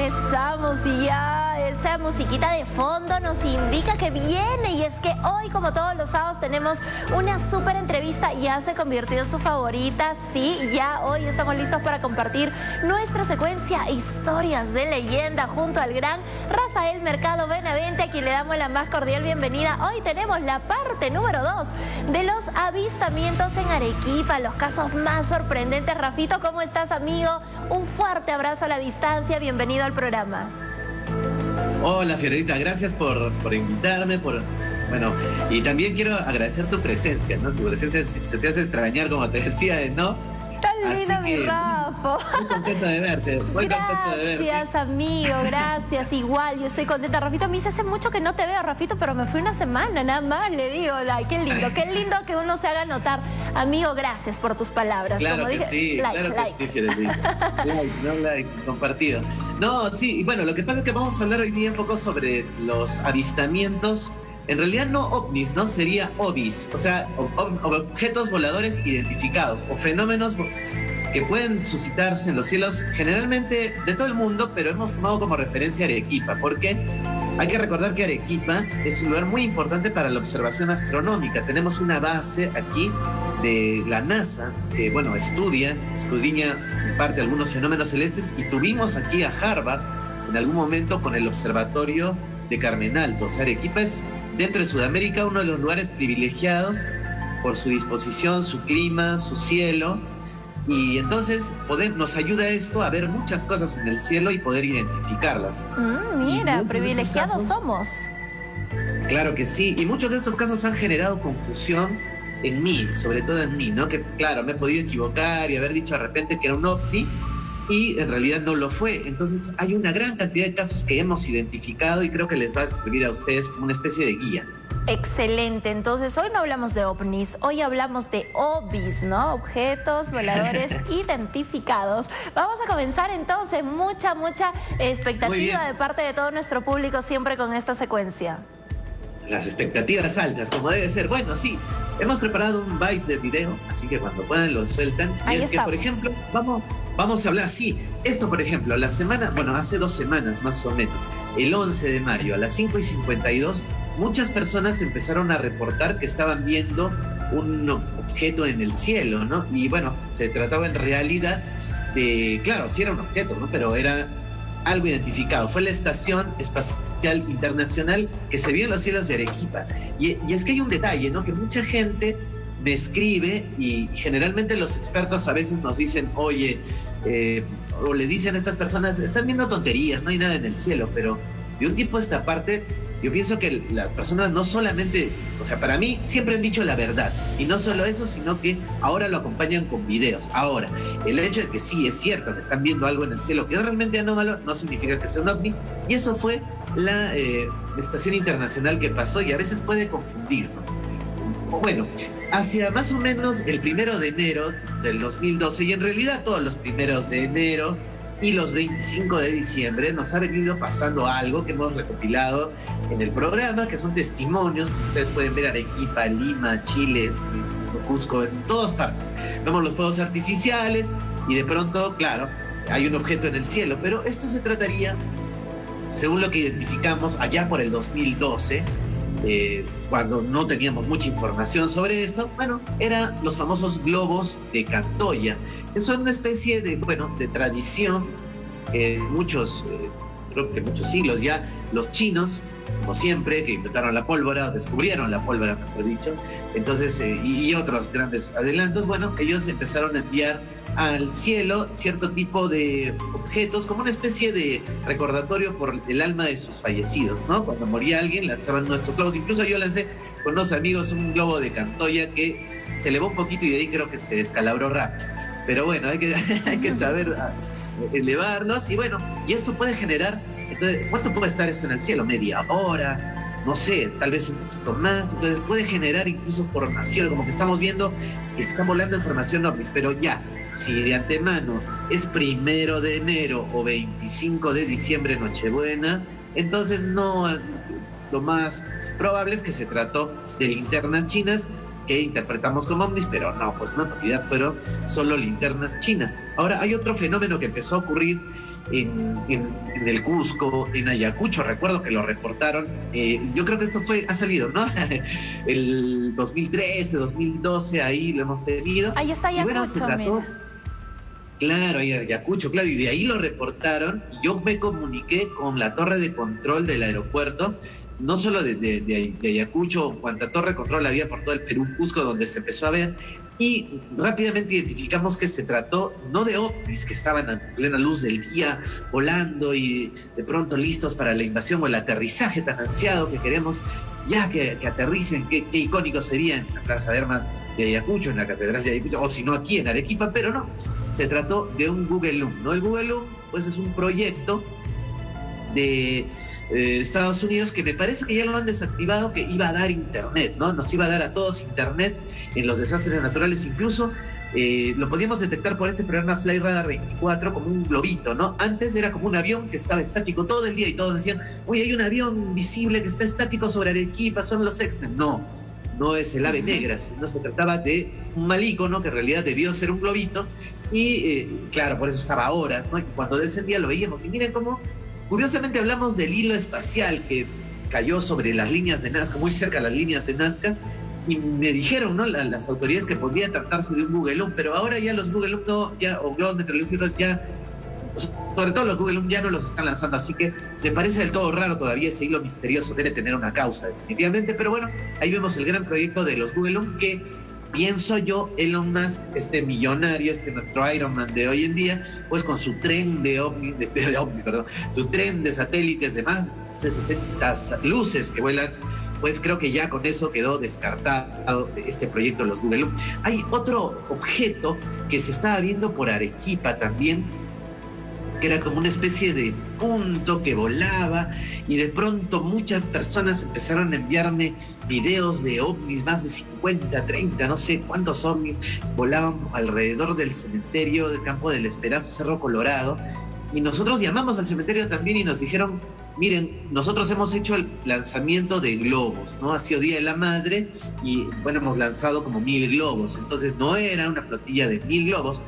regresamos y ya esa musiquita de fondo nos indica que viene y es que hoy como todos los sábados tenemos una súper entrevista, ya se convirtió en su favorita, sí, ya hoy estamos listos para compartir nuestra secuencia Historias de Leyenda junto al gran Rafael Mercado Benavente a quien le damos la más cordial bienvenida. Hoy tenemos la parte número 2 de los avistamientos en Arequipa, los casos más sorprendentes. Rafito, ¿cómo estás amigo? Un fuerte abrazo a la distancia, bienvenido al programa. Hola Fiorita, gracias por, por invitarme, por bueno, y también quiero agradecer tu presencia, ¿no? Tu presencia se te hace extrañar, como te decía, ¿no? Tan lindo mi Rafa. Muy contento de verte, muy gracias, contento de verte. Gracias, amigo, gracias. Igual, yo estoy contenta. Rafito, me dice hace mucho que no te veo, Rafito, pero me fui una semana, nada más, le digo. Ay, qué lindo, qué lindo que uno se haga notar. Amigo, gracias por tus palabras. Claro que sí, claro que sí, Fiorita. like, no like, compartido. No, sí, y bueno, lo que pasa es que vamos a hablar hoy día un poco sobre los avistamientos. En realidad no ovnis, ¿no? Sería obis, o sea, objetos voladores identificados o fenómenos que pueden suscitarse en los cielos generalmente de todo el mundo, pero hemos tomado como referencia Arequipa, porque hay que recordar que Arequipa es un lugar muy importante para la observación astronómica. Tenemos una base aquí de la NASA que, bueno, estudia, escudriña en parte algunos fenómenos celestes y tuvimos aquí a Harvard en algún momento con el observatorio de Carmen Alto. O sea, Arequipa es dentro de Sudamérica uno de los lugares privilegiados por su disposición, su clima, su cielo. Y entonces poder, nos ayuda esto a ver muchas cosas en el cielo y poder identificarlas. Mm, mira, privilegiados somos. Claro que sí, y muchos de estos casos han generado confusión en mí, sobre todo en mí, ¿no? Que claro, me he podido equivocar y haber dicho de repente que era un ovni, y en realidad no lo fue. Entonces hay una gran cantidad de casos que hemos identificado y creo que les va a servir a ustedes como una especie de guía. Excelente, entonces hoy no hablamos de ovnis, hoy hablamos de obis, ¿no? Objetos voladores identificados. Vamos a comenzar entonces, mucha, mucha expectativa de parte de todo nuestro público siempre con esta secuencia. Las expectativas altas, como debe ser. Bueno, sí, hemos preparado un byte de video, así que cuando puedan lo sueltan. y es que, por ejemplo, vamos, Vamos a hablar así. Esto, por ejemplo, la semana, bueno, hace dos semanas más o menos, el 11 de mayo a las 5 y 52, muchas personas empezaron a reportar que estaban viendo un objeto en el cielo, ¿no? Y bueno, se trataba en realidad de, claro, sí era un objeto, ¿no? Pero era algo identificado. Fue la Estación Espacial Internacional que se vio en los cielos de Arequipa. Y, es que hay un detalle, ¿no? Que mucha gente me escribe y generalmente los expertos a veces nos dicen, oye, eh, o les dicen a estas personas, están viendo tonterías, no hay nada en el cielo, pero de un tiempo a esta parte, yo pienso que las personas no solamente, o sea, para mí siempre han dicho la verdad, y no solo eso, sino que ahora lo acompañan con videos. Ahora, el hecho de que sí es cierto que están viendo algo en el cielo que es realmente anómalo, no significa que sea un ovni, y eso fue la eh, estación internacional que pasó y a veces puede confundir, Bueno, hacia más o menos el primero de enero del 2012, y en realidad todos los primeros de enero y los 25 de diciembre, nos ha venido pasando algo que hemos recopilado en el programa, que son testimonios que ustedes pueden ver Arequipa, Lima, Chile, Cusco, en todas partes. Vemos los fuegos artificiales y de pronto, claro, hay un objeto en el cielo, pero esto se trataría, según lo que identificamos allá por el 2012, eh, cuando no teníamos mucha información sobre esto, bueno, eran los famosos globos de Cantoya, que son una especie de, bueno, de tradición que muchos, eh, creo que muchos siglos ya, los chinos, como siempre, que inventaron la pólvora, descubrieron la pólvora, mejor dicho, entonces, eh, y otros grandes adelantos, bueno, ellos empezaron a enviar al cielo cierto tipo de objetos, como una especie de recordatorio por el alma de sus fallecidos, ¿no? Cuando moría alguien lanzaban nuestros globos, incluso yo lancé con unos amigos un globo de Cantoya que se elevó un poquito y de ahí creo que se descalabró rápido. Pero bueno, hay que, saber ah, elevarnos y bueno, y esto puede generar, entonces, ¿cuánto puede estar esto en el cielo? ¿Media hora? no sé, tal vez un poquito más, entonces puede generar incluso formación, como que estamos viendo que están volando formación ovnis, pero ya, si de antemano es primero de enero o 25 de diciembre, Nochebuena, entonces no, lo más probable es que se trató de linternas chinas que interpretamos como ovnis, pero no, pues no, en realidad fueron solo linternas chinas. Ahora, hay otro fenómeno que empezó a ocurrir en, el Cusco, en Ayacucho, recuerdo que lo reportaron. Eh, yo creo que esto fue, ha salido, ¿no? el 2013, 2012, ahí lo hemos tenido. Ahí está Ayacucho, Claro, Ayacucho, claro, y de ahí lo reportaron. Yo me comuniqué con la torre de control del aeropuerto no solo de, de, Ayacucho, cuanta torre control había por todo el Perú, Cusco, donde se empezó a ver, y rápidamente identificamos que se trató no de ovnis que estaban a plena luz del día volando y de pronto listos para la invasión o el aterrizaje tan ansiado que queremos ya que, aterricen, qué, icónico sería en la Plaza de Armas de Ayacucho, en la Catedral de Ayacucho, o si no aquí en Arequipa, pero no, se trató de un Google Loom, ¿no? El Google Loom pues es un proyecto de eh, Estados Unidos, que me parece que ya lo han desactivado, que iba a dar internet, ¿no? Nos iba a dar a todos internet en los desastres naturales, incluso eh, lo podíamos detectar por este programa Fly Radar 24 como un globito, ¿no? Antes era como un avión que estaba estático todo el día y todos decían, oye, hay un avión visible que está estático sobre Arequipa, son los X-Men. No, no es el ave negra, no se trataba de un mal icono que en realidad debió ser un globito y eh, claro, por eso estaba horas, ¿no? Y cuando descendía lo veíamos y miren cómo Curiosamente hablamos del hilo espacial que cayó sobre las líneas de Nazca, muy cerca de las líneas de Nazca, y me dijeron ¿no? las, autoridades que podría tratarse de un Google pero ahora ya los Google no, ya, o globos meteorológicos ya, sobre todo los Google ya no los están lanzando, así que me parece del todo raro todavía ese hilo misterioso, debe tener una causa definitivamente, pero bueno, ahí vemos el gran proyecto de los Google que pienso yo, Elon Musk, este millonario, este nuestro Iron Man de hoy en día, pues con su tren de ovnis, de, perdón, su tren de satélites de más de 60 luces que vuelan, pues creo que ya con eso quedó descartado este proyecto de los Google. Hay otro objeto que se estaba viendo por Arequipa también, que era como una especie de punto que volaba y de pronto muchas personas empezaron a enviarme videos de ovnis, más de 50, 30, no sé cuántos ovnis volaban alrededor del cementerio del Campo del Esperanza, Cerro Colorado. Y nosotros llamamos al cementerio también y nos dijeron, miren, nosotros hemos hecho el lanzamiento de globos, ¿no? Ha sido Día de la Madre y bueno, hemos lanzado como mil globos. Entonces no era una flotilla de mil globos,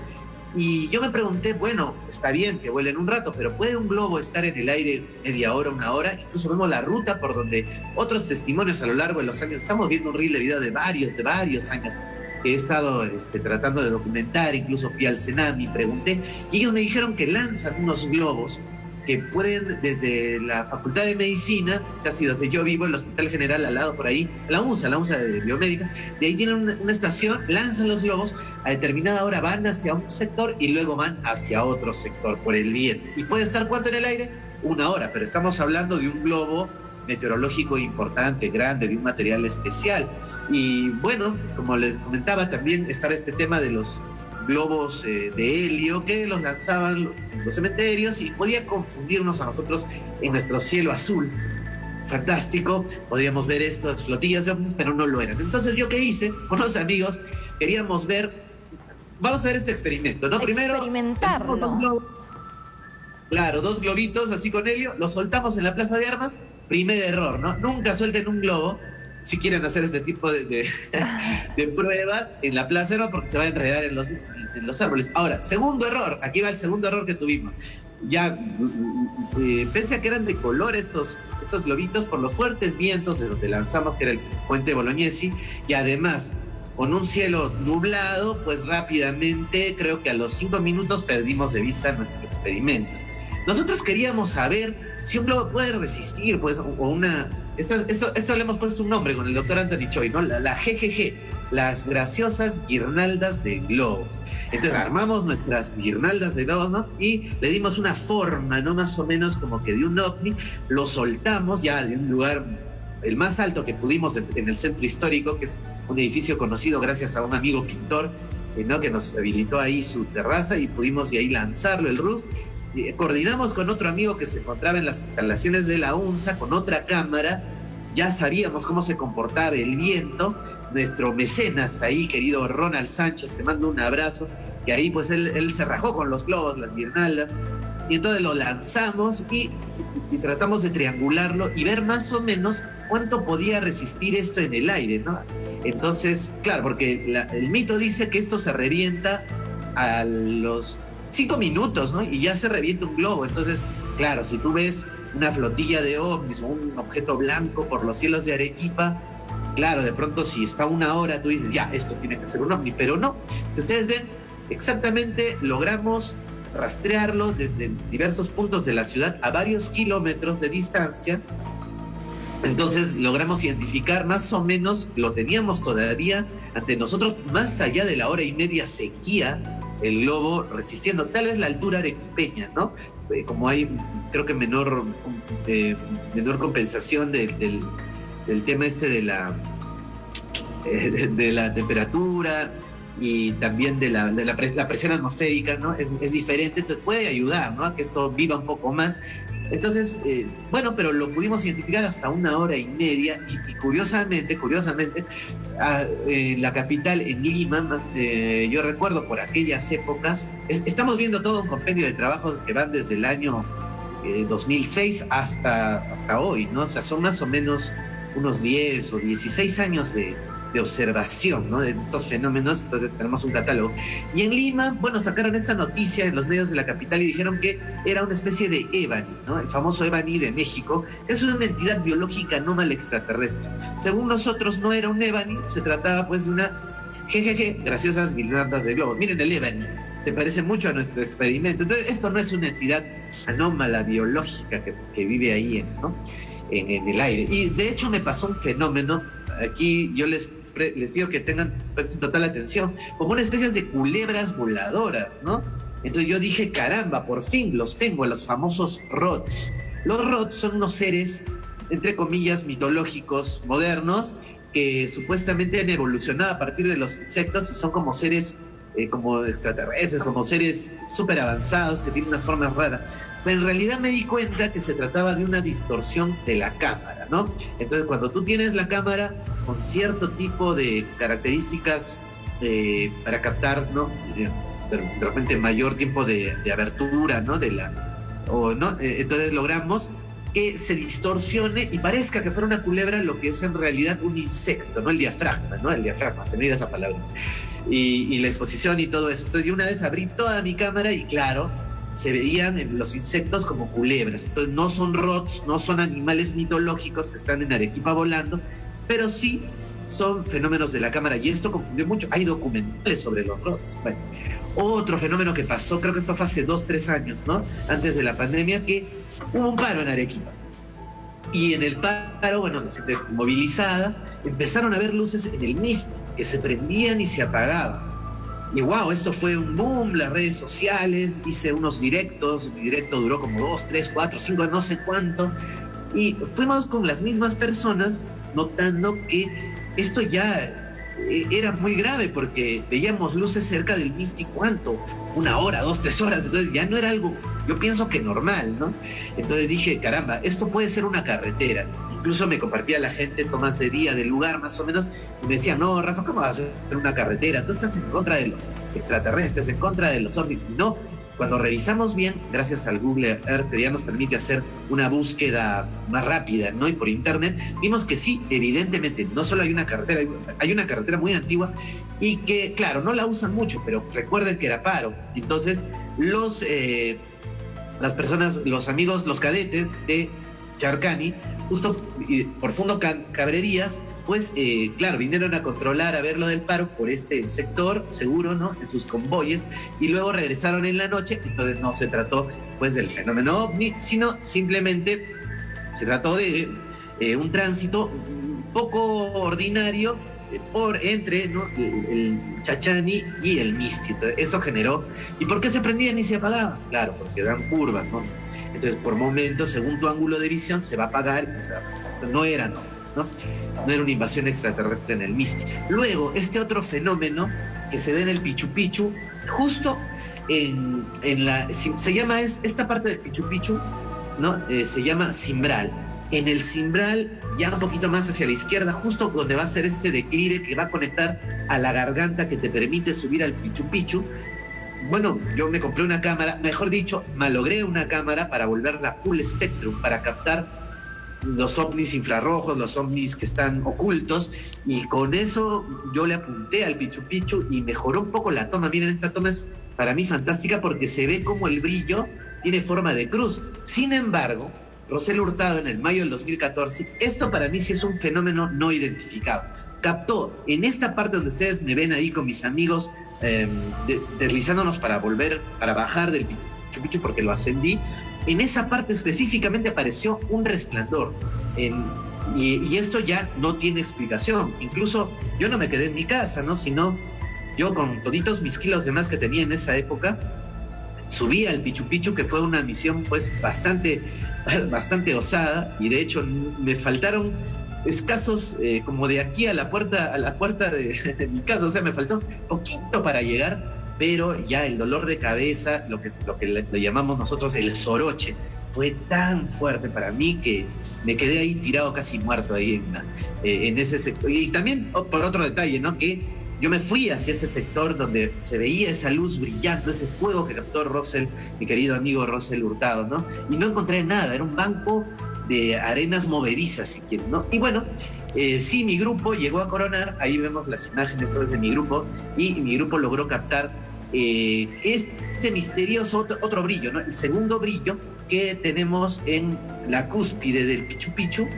y yo me pregunté, bueno, está bien que vuelen un rato, pero ¿puede un globo estar en el aire media hora, una hora? Incluso vemos la ruta por donde otros testimonios a lo largo de los años, estamos viendo un reel de video de varios, de varios años que he estado este, tratando de documentar, incluso fui al Senami, pregunté, y ellos me dijeron que lanzan unos globos que pueden desde la Facultad de Medicina, casi donde yo vivo, el Hospital General al lado por ahí, la UNSA, la UNSA de Biomédica, de ahí tienen una, estación, lanzan los globos, a determinada hora van hacia un sector y luego van hacia otro sector por el viento. ¿Y puede estar cuánto en el aire? Una hora, pero estamos hablando de un globo meteorológico importante, grande, de un material especial. Y bueno, como les comentaba, también está este tema de los globos eh, de helio que los lanzaban los cementerios y podía confundirnos a nosotros en nuestro cielo azul. Fantástico, podíamos ver estas flotillas de ovnis, pero no lo eran. Entonces, ¿yo qué hice? Con los amigos queríamos ver, vamos a ver este experimento, ¿no? Primero, experimentarlo. Claro, dos globitos así con helio, los soltamos en la plaza de armas. Primer error, ¿no? Nunca suelten un globo si quieren hacer este tipo de, de, pruebas en la plaza no porque se va a enredar en los, en los árboles. Ahora, segundo error, aquí va el segundo error que tuvimos. Ya, eh, pese a que eran de color estos, estos globitos, por los fuertes vientos de donde lanzamos, que era el puente Bolognesi, y además con un cielo nublado, pues rápidamente, creo que a los cinco minutos perdimos de vista nuestro experimento. Nosotros queríamos saber si un globo puede resistir, pues, o una... Esto, esto, le hemos puesto un nombre con el doctor Anthony Choi, ¿no? La, la GGG, las graciosas guirnaldas de globo. Entonces armamos nuestras guirnaldas de globos, ¿no? Y le dimos una forma, ¿no? Más o menos como que de un ovni, lo soltamos ya de un lugar, el más alto que pudimos en, el centro histórico, que es un edificio conocido gracias a un amigo pintor, eh, ¿no? Que nos habilitó ahí su terraza y pudimos de ahí lanzarlo, el roof, coordinamos con otro amigo que se encontraba en las instalaciones de la UNSA con otra cámara, ya sabíamos cómo se comportaba el viento, nuestro mecenas ahí, querido Ronald Sánchez, te mando un abrazo, y ahí pues él, se rajó con los globos, las guirnaldas, y entonces lo lanzamos y, tratamos de triangularlo y ver más o menos cuánto podía resistir esto en el aire, ¿no? Entonces, claro, porque el mito dice que esto se revienta a los cinco minutos, ¿no? Y ya se revienta un globo. Entonces, claro, si tú ves una flotilla de ovnis o un objeto blanco por los cielos de Arequipa, claro, de pronto si está una hora, tú dices, ya, esto tiene que ser un ovni, pero no. Ustedes ven, exactamente logramos rastrearlo desde diversos puntos de la ciudad a varios kilómetros de distancia. Entonces logramos identificar más o menos, lo teníamos todavía ante nosotros, más allá de la hora y media seguía el globo resistiendo, tal vez la altura arequipeña, ¿no? Eh, como hay, creo que menor, eh, menor compensación del, tema este de la, eh, de la temperatura, y también de la, de la, presión atmosférica, ¿no? Es, diferente, entonces puede ayudar, ¿no? A que esto viva un poco más. Entonces, eh, bueno, pero lo pudimos identificar hasta una hora y media y, curiosamente, curiosamente, eh, la capital en Lima, yo recuerdo por aquellas épocas, estamos viendo todo un compendio de trabajos que van desde el año 2006 hasta, hasta hoy, ¿no? O sea, son más o menos unos 10 o 16 años de, de observación ¿no? de estos fenómenos, entonces tenemos un catálogo. Y en Lima, bueno, sacaron esta noticia en los medios de la capital y dijeron que era una especie de Ebani, ¿no? el famoso Ebani de México, es una entidad biológica anómala extraterrestre. Según nosotros no era un Ebani, se trataba pues de una jejeje, graciosas guirnaldas de globo. Miren el Ebani, se parece mucho a nuestro experimento. Entonces, esto no es una entidad anómala biológica que, que vive ahí ¿no? En, en el aire. Y de hecho me pasó un fenómeno, aquí yo les les pido que tengan total atención, como una especie de culebras voladoras, ¿no? Entonces yo dije, caramba, por fin los tengo, los famosos rots. Los rots son unos seres, entre comillas, mitológicos, modernos, que supuestamente han evolucionado a partir de los insectos y son como seres eh, como extraterrestres, como seres súper avanzados que tienen unas formas raras. Pero en realidad me di cuenta que se trataba de una distorsión de la cámara, ¿no? Entonces, cuando tú tienes la cámara con cierto tipo de características eh, para captar, ¿no? De, repente mayor tiempo de, abertura, ¿no? De la, o, ¿no? Eh, entonces logramos que se distorsione y parezca que fuera una culebra lo que es en realidad un insecto, ¿no? El diafragma, ¿no? El diafragma, se me dio esa palabra. Y, y la exposición y todo eso. Entonces yo una vez abrí toda mi cámara y claro, se veían los insectos como culebras. Entonces no son rots, no son animales mitológicos que están en Arequipa volando, pero sí son fenómenos de la cámara y esto confundió mucho. Hay documentales sobre los rots. Bueno, otro fenómeno que pasó, creo que esto fue hace dos, tres años, ¿no? Antes de la pandemia, que hubo un paro en Arequipa. Y en el paro, bueno, la gente movilizada, empezaron a ver luces en el MIST que se prendían y se apagaban. Y wow, esto fue un boom, las redes sociales, hice unos directos, mi directo duró como dos, tres, cuatro, cinco, no sé cuánto. Y fuimos con las mismas personas notando que esto ya eh, era muy grave porque veíamos luces cerca del Misty cuánto, una hora, dos, tres horas, entonces ya no era algo, yo pienso que normal, ¿no? Entonces dije, caramba, esto puede ser una carretera incluso me compartía la gente tomas de día del lugar más o menos y me decía, no, Rafa, ¿cómo vas a hacer una carretera? Tú estás en contra de los extraterrestres, en contra de los ovnis. No, cuando revisamos bien, gracias al Google Earth que ya nos permite hacer una búsqueda más rápida, ¿no? Y por internet, vimos que sí, evidentemente, no solo hay una carretera, hay una carretera muy antigua y que, claro, no la usan mucho, pero recuerden que era paro. Entonces, los, eh, las personas, los amigos, los cadetes de Charcani, justo por fondo Cabrerías, pues eh, claro, vinieron a controlar, a ver lo del paro por este sector, seguro, ¿no? En sus convoyes, y luego regresaron en la noche, entonces no se trató pues del fenómeno ovni, sino simplemente se trató de eh, un tránsito poco ordinario eh, por entre el, Chachani y el Misti. Eso generó. ¿Y por qué se prendían y se apagaban? Claro, porque dan curvas, ¿no? Entonces, por momentos, según tu ángulo de visión, se va a apagar No era, no, ¿no? No era una invasión extraterrestre en el Misty. Luego, este otro fenómeno que se da en el Pichu Pichu, justo en, la. Se llama esta parte del Pichu ¿no? Eh, se llama Cimbral. En el Cimbral, ya un poquito más hacia la izquierda, justo donde va a ser este declive que va a conectar a la garganta que te permite subir al Pichu Pichu, bueno, yo me compré una cámara, mejor dicho, malogré una cámara para volverla full spectrum, para captar los ovnis infrarrojos, los ovnis que están ocultos, y con eso yo le apunté al Pichu Pichu y mejoró un poco la toma. Miren, esta toma es para mí fantástica porque se ve como el brillo tiene forma de cruz. Sin embargo, Rosel Hurtado en el mayo del 2014, esto para mí sí es un fenómeno no identificado. Captó en esta parte donde ustedes me ven ahí con mis amigos em, deslizándonos para volver, para bajar del Pichu porque lo ascendí, en esa parte específicamente apareció un resplandor. y, esto ya no tiene explicación. Incluso yo no me quedé en mi casa, ¿no? Sino yo con toditos mis kilos de más que tenía en esa época, subí al Pichu Pichu, que fue una misión pues bastante, bastante osada. Y de hecho me faltaron escasos eh, como de aquí a la puerta, a la puerta de, mi casa. O sea, me faltó poquito para llegar pero ya el dolor de cabeza, lo que, lo que le, llamamos nosotros el soroche, fue tan fuerte para mí que me quedé ahí tirado casi muerto ahí en, eh, ese sector. Y también oh, por otro detalle, ¿no? Que yo me fui hacia ese sector donde se veía esa luz brillando, ese fuego que captó Russell, mi querido amigo Russell Hurtado, ¿no? Y no encontré nada, era un banco arenas movedizas, si quieren, ¿no? Y bueno, eh, sí, mi grupo llegó a coronar, ahí vemos las imágenes todas de mi grupo, y mi grupo logró captar eh, este misterioso otro, brillo, ¿no? el segundo brillo que tenemos en la cúspide del Pichu Pichu,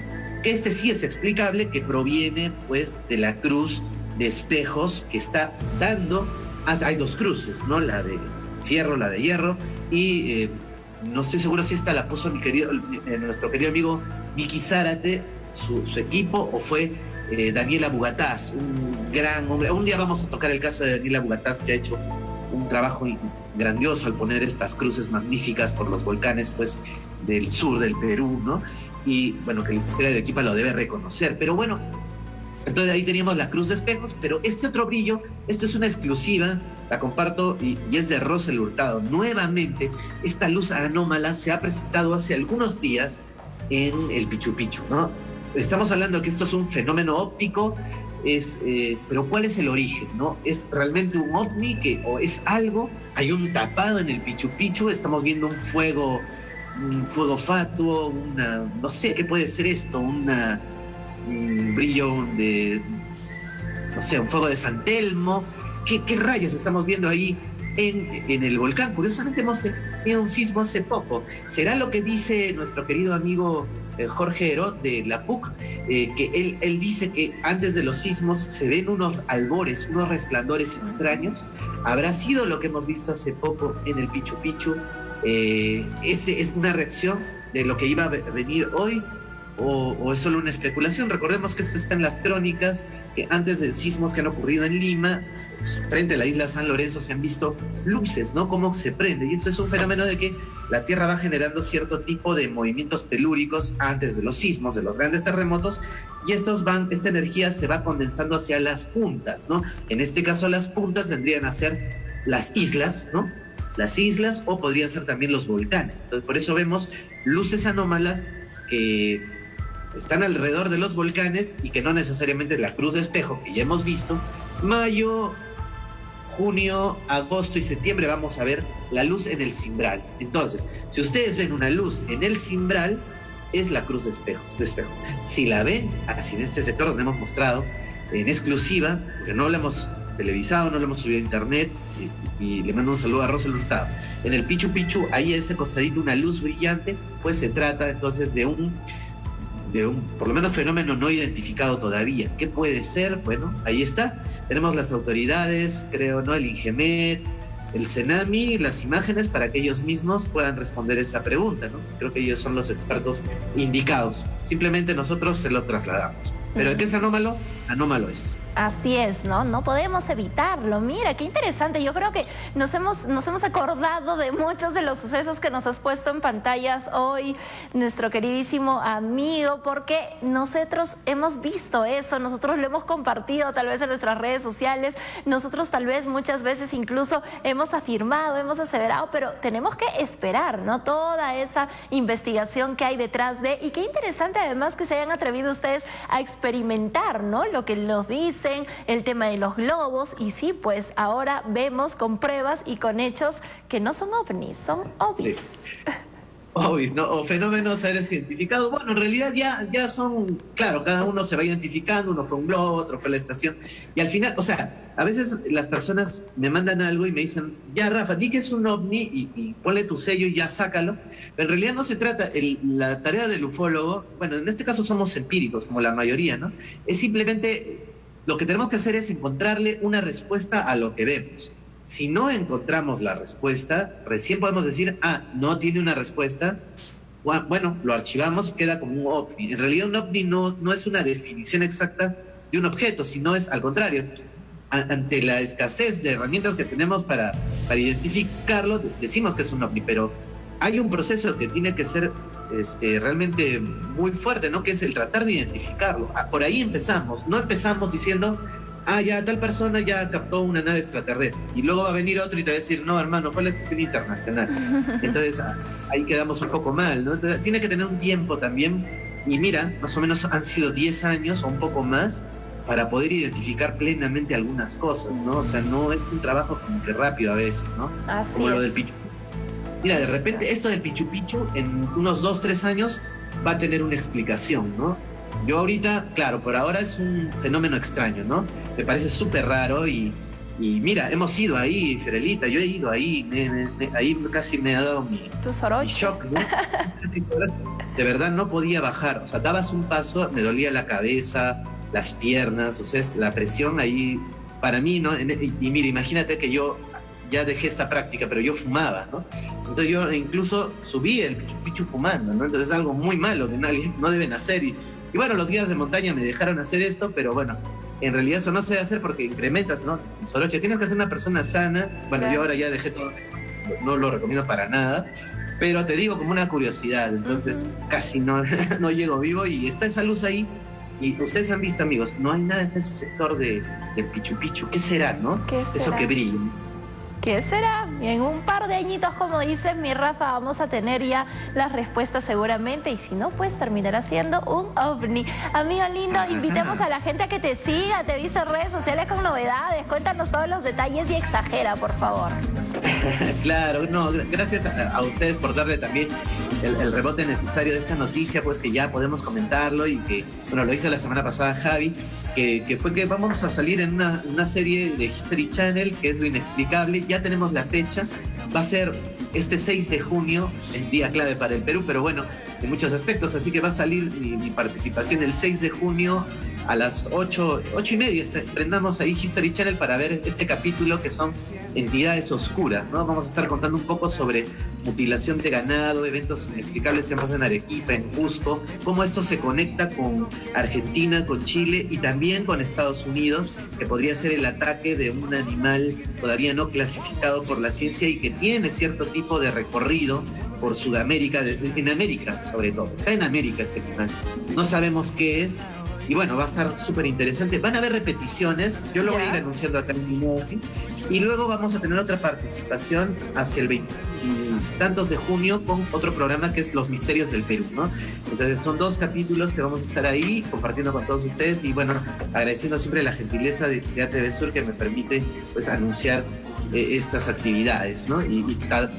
que este sí es explicable, que proviene pues de la cruz de espejos que está dando, ah, hay dos cruces, ¿no? La de fierro, la de hierro, y eh, no estoy seguro si esta la puso mi eh, nuestro querido amigo Miki Zárate, su, equipo, o fue Daniela Bugatás, un gran hombre. Un día vamos a tocar el caso de Daniela Bugatás que ha hecho un trabajo grandioso al poner estas cruces magníficas por los volcanes pues del sur del Perú, ¿no? Y bueno, que la historia de Equipa lo debe reconocer. Pero bueno, entonces ahí teníamos la cruz de espejos, pero este otro brillo, esto es una exclusiva, comparto y, es de Rosel Hurtado. Nuevamente, esta luz anómala se ha presentado hace algunos días en el Pichu ¿no? Estamos hablando que esto es un fenómeno óptico es, eh, pero ¿cuál es el origen? ¿no? ¿Es realmente un ovni o es algo? Hay un tapado en el Pichu estamos viendo un fuego, un fuego fatuo, una, no sé, ¿qué puede ser esto? Un brillo de, no sé, un fuego de San Telmo. ¿Qué, qué rayos estamos viendo ahí en, en, el volcán? Curiosamente hemos tenido un sismo hace poco. ¿Será lo que dice nuestro querido amigo eh, Jorge Herod de la PUC, eh, que él, él dice que antes de los sismos se ven unos albores, unos resplandores extraños. ¿Habrá sido lo que hemos visto hace poco en el Pichu Pichu? Eh, ¿Ese es una reacción de lo que iba a venir hoy? O, es solo una especulación. Recordemos que esto está en las crónicas, que antes de sismos que han ocurrido en Lima, frente a la isla San Lorenzo se han visto luces, ¿no? Cómo se prende. Y esto es un fenómeno de que la Tierra va generando cierto tipo de movimientos telúricos antes de los sismos, de los grandes terremotos, y estos van, esta energía se va condensando hacia las puntas, ¿no? En este caso las puntas vendrían a ser las islas, ¿no? Las islas o podrían ser también los volcanes. Entonces, por eso vemos luces anómalas que están alrededor de los volcanes y que no necesariamente la cruz de espejo que ya hemos visto. Mayo, junio, agosto y septiembre vamos a ver la luz en el cimbral. Entonces, si ustedes ven una luz en el cimbral, es la cruz de espejos, de. Si la ven, así en este sector donde hemos mostrado en exclusiva, porque no la hemos televisado, no la hemos subido a internet, y, le mando un saludo a Rosel Hurtado. En el Pichu Pichu, ahí ese costadito una luz brillante, pues se trata entonces de un de un, por lo menos, fenómeno no identificado todavía. ¿Qué puede ser? Bueno, ahí está. Tenemos las autoridades, creo, ¿no? El INGEMET, el CENAMI, las imágenes para que ellos mismos puedan responder esa pregunta, ¿no? Creo que ellos son los expertos indicados. Simplemente nosotros se lo trasladamos. Pero ¿de qué es anómalo? Anómalo es. Así es, ¿no? No podemos evitarlo. Mira, qué interesante. Yo creo que nos hemos, nos hemos acordado de muchos de los sucesos que nos has puesto en pantallas hoy, nuestro queridísimo amigo, porque nosotros hemos visto eso, nosotros lo hemos compartido tal vez en nuestras redes sociales, nosotros tal vez muchas veces incluso hemos afirmado, hemos aseverado, pero tenemos que esperar, ¿no? Toda esa investigación que hay detrás de, y qué interesante además que se hayan atrevido ustedes a experimentar, ¿no? Lo que nos dice el tema de los globos y sí, pues ahora vemos con pruebas y con hechos que no son ovnis, son ovnis. ¿no? O fenómenos aéreos identificados. Bueno, en realidad ya, ya son, claro, cada uno se va identificando, uno fue un globo, otro fue la estación. Y al final, o sea, a veces las personas me mandan algo y me dicen, ya Rafa, di que es un ovni y, ponle tu sello y ya sácalo. Pero en realidad no se trata, la tarea del ufólogo, bueno, en este caso somos empíricos, como la mayoría, ¿no? Es simplemente, lo que tenemos que hacer es encontrarle una respuesta a lo que vemos. Si no encontramos la respuesta, recién podemos decir, ah, no tiene una respuesta. Bueno, lo archivamos, queda como un ovni. En realidad un ovni no, no es una definición exacta de un objeto, sino es al contrario. ante la escasez de herramientas que tenemos para, para identificarlo, decimos que es un ovni, pero hay un proceso que tiene que ser este, realmente muy fuerte, ¿no? Que es el tratar de identificarlo. Ah, por ahí empezamos. No empezamos diciendo, ah, ya tal persona ya captó una nave extraterrestre. Y luego va a venir otro y te va a decir, no, hermano, fue la estación internacional. Entonces ah, ahí quedamos un poco mal, ¿no? tiene que tener un tiempo también. Y mira, más o menos han sido 10 años o un poco más para poder identificar plenamente algunas cosas, ¿no? O sea, no es un trabajo como que rápido a veces, ¿no? Así como lo del Pichu. Mira, de repente esto del Pichu Pichu en unos 2, 3 años va a tener una explicación, ¿no? Yo ahorita, claro, por ahora es un fenómeno extraño, ¿no? Me parece súper raro y, y, mira, hemos ido ahí, Ferelita, yo he ido ahí, ahí casi me ha dado mi, shock, ¿no? de verdad no podía bajar, o sea, dabas un paso, me dolía la cabeza, las piernas, o sea, la presión ahí, para mí, ¿no? Y mira, imagínate que yo ya dejé esta práctica, pero yo fumaba, ¿no? Entonces yo incluso subí el pichu, pichu fumando, ¿no? Entonces es algo muy malo que nadie, no deben hacer y y bueno, los guías de montaña me dejaron hacer esto, pero bueno, en realidad eso no se debe hacer porque incrementas, ¿no? Soroche, tienes que ser una persona sana. Bueno, yo ahora ya dejé todo, no lo recomiendo para nada, pero te digo como una curiosidad, entonces casi no, no llego vivo y está esa luz ahí. Y ustedes han visto, amigos, no hay nada en ese sector de, de Pichu Pichu. ¿Qué será, no? ¿Qué será? Eso que brilla. ¿Qué será? En un par de añitos, como dice mi Rafa, vamos a tener ya las respuestas seguramente. Y si no, pues terminará siendo un ovni. Amigo lindo, invitemos a la gente a que te siga. Te en redes sociales con novedades. Cuéntanos todos los detalles y exagera, por favor. claro, no, gracias a, ustedes por darle también el, rebote necesario de esta noticia, pues que ya podemos comentarlo y que, bueno, lo hizo la semana pasada Javi, que, fue que vamos a salir en una, una serie de History Channel, que es lo inexplicable. Ya tenemos la fecha, va a ser este 6 de junio, el día clave para el Perú, pero bueno, en muchos aspectos, así que va a salir mi, participación el 6 de junio a las 8, 8 y media. Este, prendamos ahí History Channel para ver este capítulo que son entidades oscuras, ¿no? Vamos a estar contando un poco sobre mutilación de ganado, eventos inexplicables que pasan en Arequipa, en Cusco, cómo esto se conecta con Argentina, con Chile y también con Estados Unidos, que podría ser el ataque de un animal todavía no clasificado por la ciencia y que tiene cierto tipo de recorrido por Sudamérica, en América sobre todo. Está en América este animal. No sabemos qué es, y bueno, va a estar súper interesante. Van a haber repeticiones, yo lo voy a ir anunciando acá en mi así. Y luego vamos a tener otra participación hacia el 20 tantos de junio con otro programa que es Los Misterios del Perú, ¿no? Entonces son dos capítulos que vamos a estar ahí compartiendo con todos ustedes y bueno, agradeciendo siempre la gentileza de, de ATV Sur que me permite pues anunciar eh, estas actividades, ¿no? Y,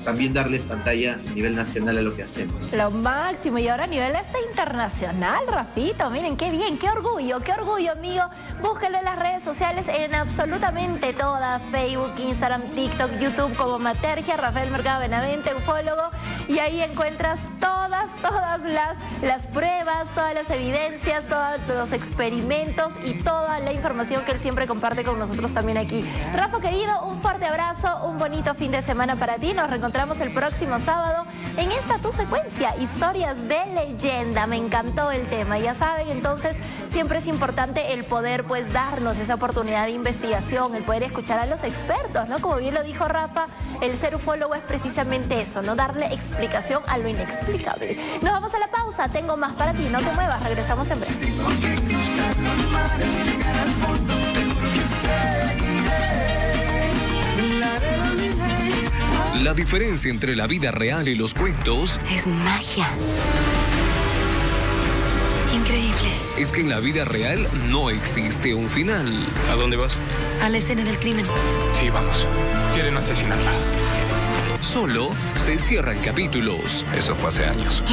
también darle pantalla a nivel nacional a lo que hacemos. Lo máximo, y ahora a nivel este internacional, Rafito, miren qué bien, qué orgullo, qué orgullo, amigo. Búsquenlo en las redes sociales, en absolutamente todas, Facebook, Instagram, TikTok, YouTube, como Matergia, Rafael Mercado Benavente, ufólogo, y ahí encuentras todas, todas las, las pruebas, todas las evidencias, todos los experimentos y toda la información que él siempre comparte con nosotros también aquí. Rafa, querido, un fuerte abrazo un bonito fin de semana para ti. Nos reencontramos el próximo sábado en esta tu secuencia, historias de leyenda. Me encantó el tema. Ya saben, entonces siempre es importante el poder pues darnos esa oportunidad de investigación, el poder escuchar a los expertos, ¿no? Como bien lo dijo Rafa, el ser ufólogo es precisamente eso, no darle explicación a lo inexplicable. Nos vamos a la pausa, tengo más para ti, no te muevas, regresamos en breve. La diferencia entre la vida real y los cuentos es magia. Increíble. Es que en la vida real no existe un final. ¿A dónde vas? A la escena del crimen. Sí, vamos. Quieren asesinarla. solo se cierran capítulos. Eso fue hace años.